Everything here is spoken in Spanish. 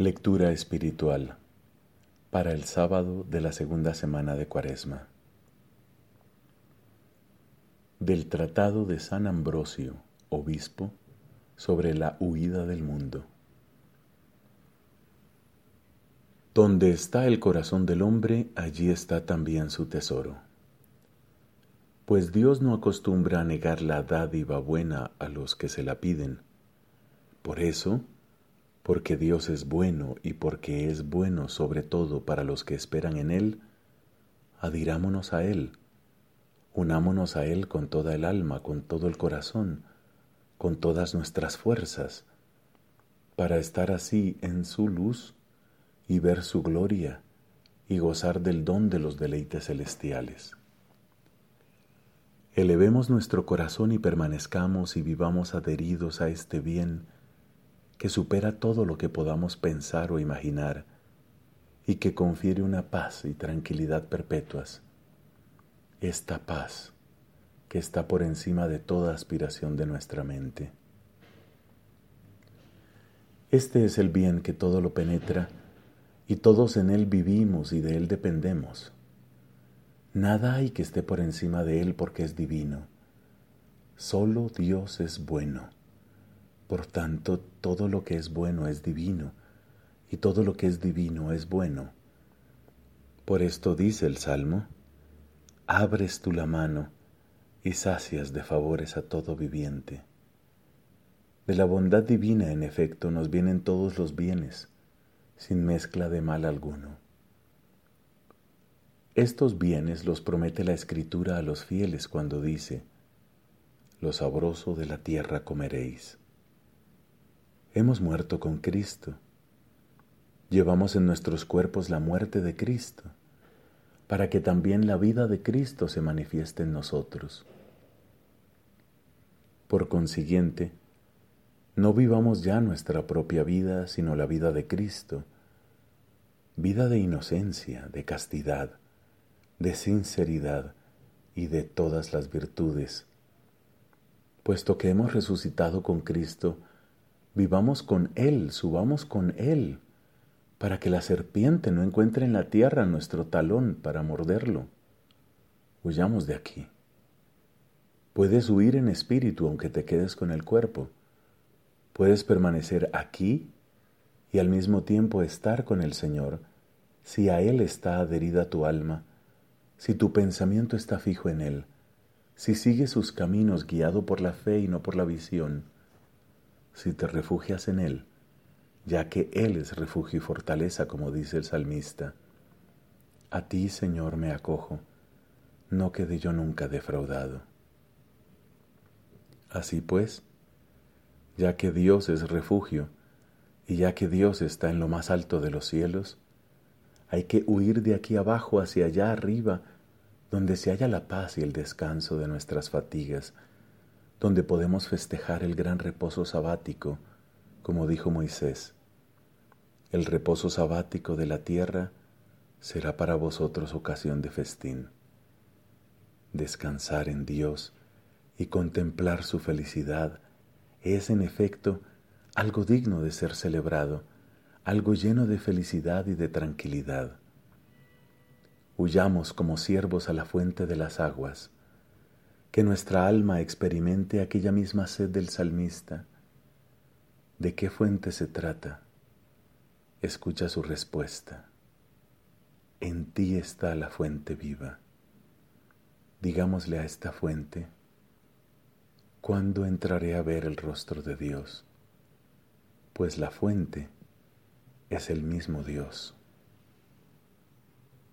Lectura espiritual para el sábado de la segunda semana de Cuaresma. Del Tratado de San Ambrosio, Obispo, sobre la huida del mundo. Donde está el corazón del hombre, allí está también su tesoro. Pues Dios no acostumbra a negar la dádiva buena a los que se la piden. Por eso, porque Dios es bueno y porque es bueno sobre todo para los que esperan en Él, adhirámonos a Él, unámonos a Él con toda el alma, con todo el corazón, con todas nuestras fuerzas, para estar así en su luz y ver su gloria y gozar del don de los deleites celestiales. Elevemos nuestro corazón y permanezcamos y vivamos adheridos a este bien, que supera todo lo que podamos pensar o imaginar y que confiere una paz y tranquilidad perpetuas. Esta paz que está por encima de toda aspiración de nuestra mente. Este es el bien que todo lo penetra y todos en él vivimos y de él dependemos. Nada hay que esté por encima de él porque es divino. Solo Dios es bueno por tanto, todo lo que es bueno es divino, y todo lo que es divino es bueno. Por esto dice el Salmo, abres tú la mano y sacias de favores a todo viviente. De la bondad divina, en efecto, nos vienen todos los bienes, sin mezcla de mal alguno. Estos bienes los promete la Escritura a los fieles cuando dice, lo sabroso de la tierra comeréis. Hemos muerto con Cristo. Llevamos en nuestros cuerpos la muerte de Cristo, para que también la vida de Cristo se manifieste en nosotros. Por consiguiente, no vivamos ya nuestra propia vida, sino la vida de Cristo, vida de inocencia, de castidad, de sinceridad y de todas las virtudes. Puesto que hemos resucitado con Cristo, Vivamos con Él, subamos con Él, para que la serpiente no encuentre en la tierra nuestro talón para morderlo. Huyamos de aquí. Puedes huir en espíritu aunque te quedes con el cuerpo. Puedes permanecer aquí y al mismo tiempo estar con el Señor si a Él está adherida tu alma, si tu pensamiento está fijo en Él, si sigues sus caminos guiado por la fe y no por la visión si te refugias en Él, ya que Él es refugio y fortaleza, como dice el salmista. A ti, Señor, me acojo, no quede yo nunca defraudado. Así pues, ya que Dios es refugio, y ya que Dios está en lo más alto de los cielos, hay que huir de aquí abajo hacia allá arriba, donde se halla la paz y el descanso de nuestras fatigas, donde podemos festejar el gran reposo sabático, como dijo Moisés. El reposo sabático de la tierra será para vosotros ocasión de festín. Descansar en Dios y contemplar su felicidad es en efecto algo digno de ser celebrado, algo lleno de felicidad y de tranquilidad. Huyamos como siervos a la fuente de las aguas, que nuestra alma experimente aquella misma sed del salmista. ¿De qué fuente se trata? Escucha su respuesta. En ti está la fuente viva. Digámosle a esta fuente, ¿cuándo entraré a ver el rostro de Dios? Pues la fuente es el mismo Dios.